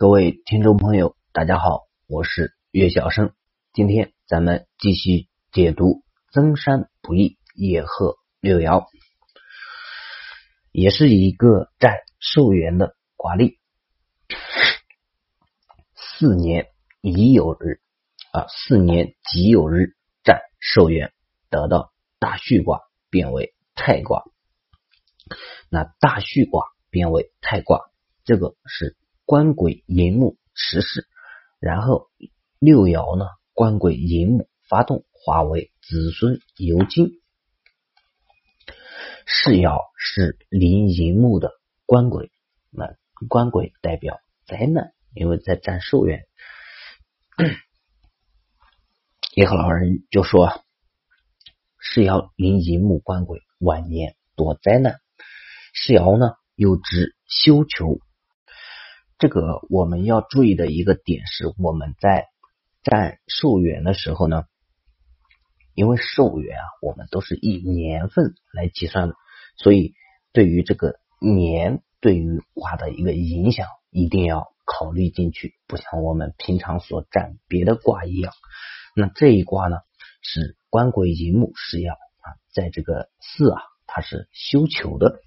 各位听众朋友，大家好，我是岳小生。今天咱们继续解读“增山不易，野鹤六爻”，也是一个占寿元的卦例。四年乙酉日啊，四年己酉日占寿元，得到大畜卦，变为太卦。那大畜卦变为太卦，这个是官鬼寅木持世，然后六爻呢？官鬼寅木发动，化为子孙游金。世爻是临寅木的官鬼，那官鬼代表灾难，因为在占寿元。也和老人就说，世爻临寅木官鬼，晚年多灾难。世爻呢又指修求，这个我们要注意的一个点是，我们在。占寿元的时候呢，因为寿元啊，我们都是以年份来计算的，所以对于这个年对于卦的一个影响，一定要考虑进去。不像我们平常所占别的卦一样，那这一卦呢是官鬼寅木世爻啊，在这个巳啊，它是休囚的，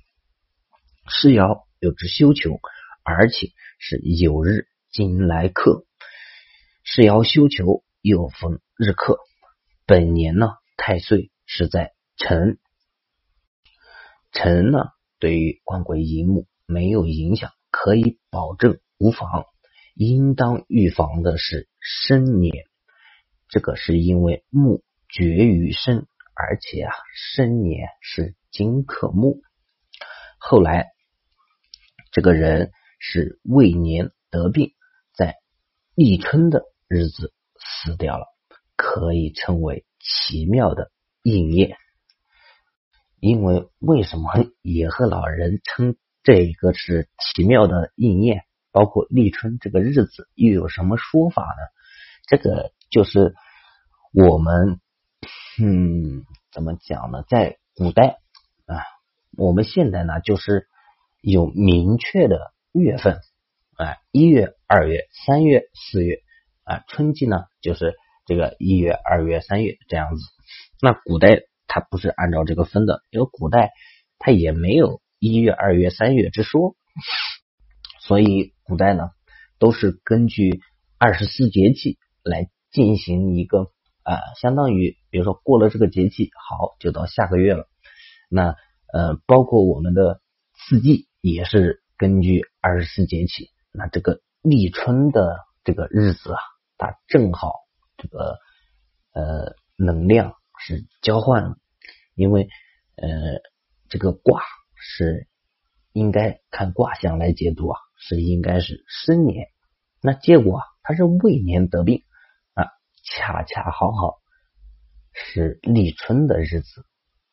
世爻有之休囚，而且是有日金来克。世爻休囚又逢日克，本年呢太岁是在辰，辰呢对于官鬼寅木没有影响，可以保证无妨。应当预防的是申年，这个是因为木绝于申，而且啊申年是金克木。后来这个人是未年得病，在立春的。日子死掉了，可以称为奇妙的应验。因为为什么野鹤老人称这一个是奇妙的应验？包括立春这个日子又有什么说法呢？这个就是我们嗯，怎么讲呢？在古代啊，我们现在呢就是有明确的月份，哎，一月、二月、三月、四月。啊，春季呢，就是这个一月、二月、三月这样子。那古代它不是按照这个分的，因为古代它也没有一月、二月、三月之说，所以古代呢都是根据二十四节气来进行一个啊，相当于比如说过了这个节气，好就到下个月了。那呃，包括我们的四季也是根据二十四节气。那这个立春的这个日子啊。它正好这个呃能量是交换了，因为呃这个卦是应该看卦象来解读啊，是应该是申年，那结果他是未年得病啊，恰恰好好是立春的日子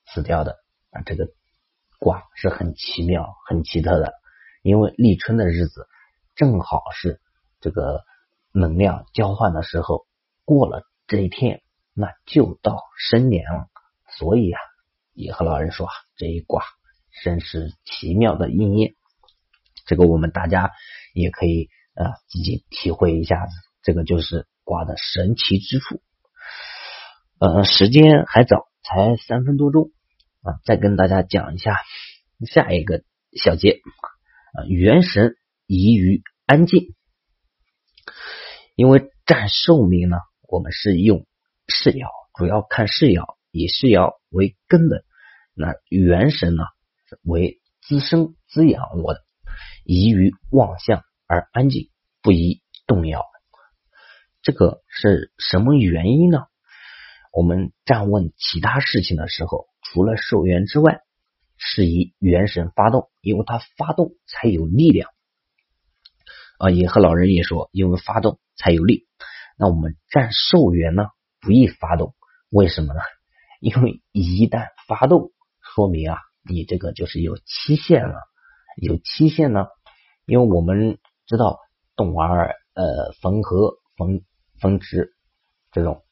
死掉的啊，这个卦是很奇妙、很奇特的，因为立春的日子正好是这个。能量交换的时候过了这一天，那就到申年了。所以啊，也和老人说啊，这一卦真是奇妙的应验。这个我们大家也可以啊自己体会一下子，这个就是卦的神奇之处。呃，时间还早，才三分多钟啊，再跟大家讲一下下一个小节啊，元神宜于安静。因为占寿命呢，我们是用世爻，主要看世爻，以世爻为根本。那元神呢，为滋生滋养我的，宜于望向而安静，不宜动摇。这个是什么原因呢？我们站问其他事情的时候，除了寿元之外，是以元神发动，因为它发动才有力量。啊，也和老人也说，因为发动。才有力。那我们占寿元呢，不易发动，为什么呢？因为一旦发动，说明啊，你这个就是有期限了。有期限呢，因为我们知道动儿呃缝合缝缝直这种，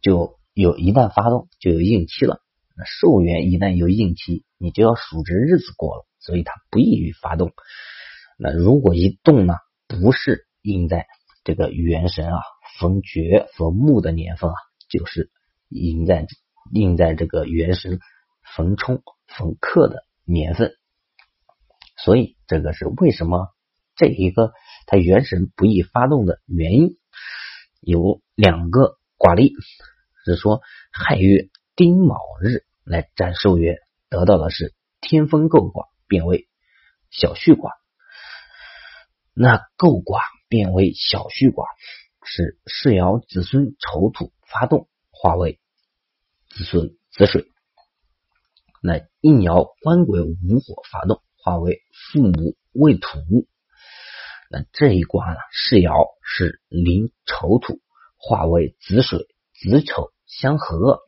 就有一旦发动就有应期了。那寿元一旦有应期，你就要数着日子过了，所以它不易于发动。那如果一动呢，不是印在这个元神啊逢绝逢木的年份啊，就是印在印在这个元神逢冲逢克的年份。所以这个是为什么这一个它元神不易发动的原因，有两个卦例是说亥月丁卯日来占寿元，得到的是天风姤卦，变为小畜卦。那姤卦变为小畜卦，是世爻子孙丑土发动，化为子孙子水。那应爻官鬼午火发动。化为父母未土，那这一卦呢？世爻是临丑土，化为子水，子丑相合。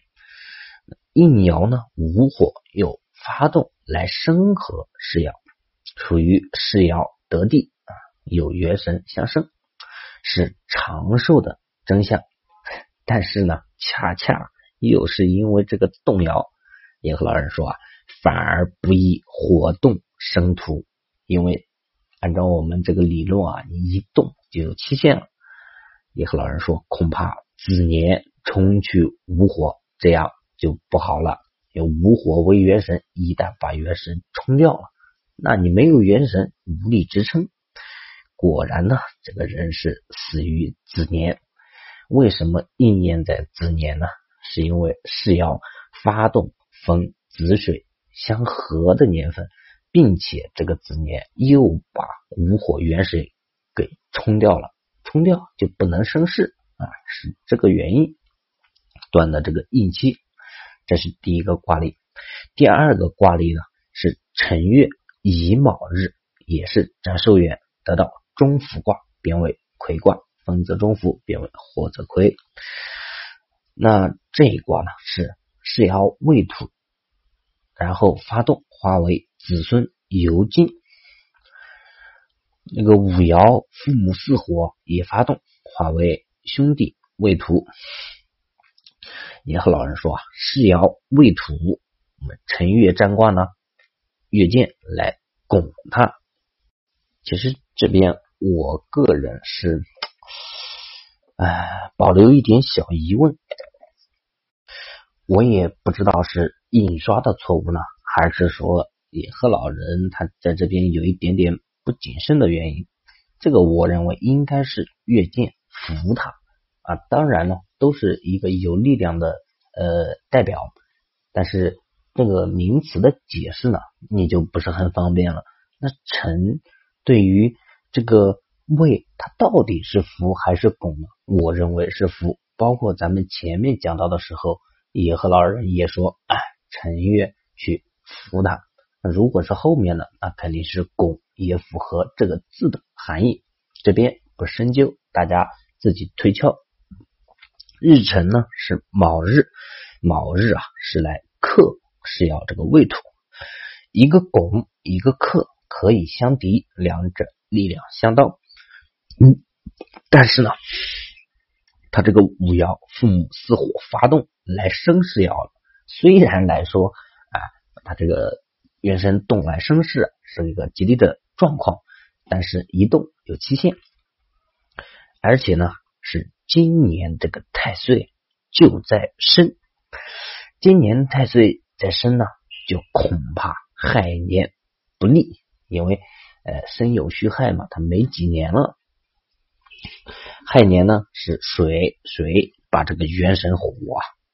应爻呢？午火又发动来生合世爻，属于世爻得地啊，有元神相生，是长寿的真相。但是呢，恰恰又是因为这个动爻，也和老人说啊，反而不宜活动。生土，因为按照我们这个理论啊，你一动就有期限了。也和老人说，恐怕子年冲去无火，这样就不好了。有无火为元神，一旦把元神冲掉了，那你没有元神，无力支撑。果然呢，这个人是死于子年。为什么应验在子年呢？是因为是要发动风子水相合的年份。并且这个子年又把无火元水给冲掉了，冲掉就不能生事啊，是这个原因断的这个应期。这是第一个卦例。第二个卦例呢是辰月乙卯日，也是占寿元，得到中孚卦，变为魁卦，风则中孚，变为火则魁。那这一卦呢是世爻未土，然后发动化为。子孙游金，那个五爻父母四火也发动，化为兄弟未土。也和老人说啊，世爻未土，我们辰月占卦呢，月见来拱它。其实这边我个人是，哎，保留一点小疑问，我也不知道是印刷的错误呢，还是说。也和老人他在这边有一点点不谨慎的原因，这个我认为应该是越剑扶他啊，当然了，都是一个有力量的呃代表，但是这个名词的解释呢，你就不是很方便了。那臣对于这个位，它到底是扶还是拱呢？我认为是扶，包括咱们前面讲到的时候，也和老人也说，哎，陈月去扶他。那如果是后面的，那肯定是拱，也符合这个字的含义。这边不深究，大家自己推敲。日辰呢是卯日，卯日啊是来克，是要这个未土。一个拱，一个克，可以相敌，两者力量相当。嗯，但是呢，他这个五爻父母四火发动来生世爻。虽然来说啊，他这个。原生动来生事是一个吉利的状况，但是一动有期限，而且呢是今年这个太岁就在生，今年太岁在生呢，就恐怕亥年不利，因为呃生有戌亥嘛，它没几年了，亥年呢是水水把这个元神火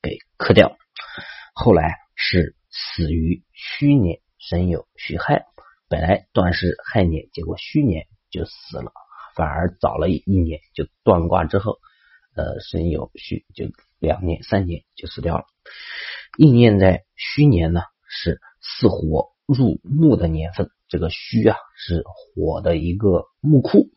给克掉，后来是死于戌年。申有戌亥，本来断是亥年，结果戌年就死了，反而早了一年就断卦之后，呃，申酉戌就两年三年就死掉了。应验在戌年呢，是四火入木的年份，这个戌啊是火的一个木库。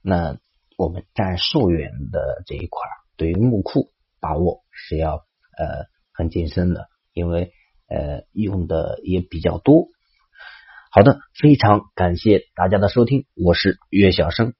那我们占寿元的这一块，对于木库把握是要呃很谨慎的，因为。呃，用的也比较多。好的，非常感谢大家的收听，我是岳小生。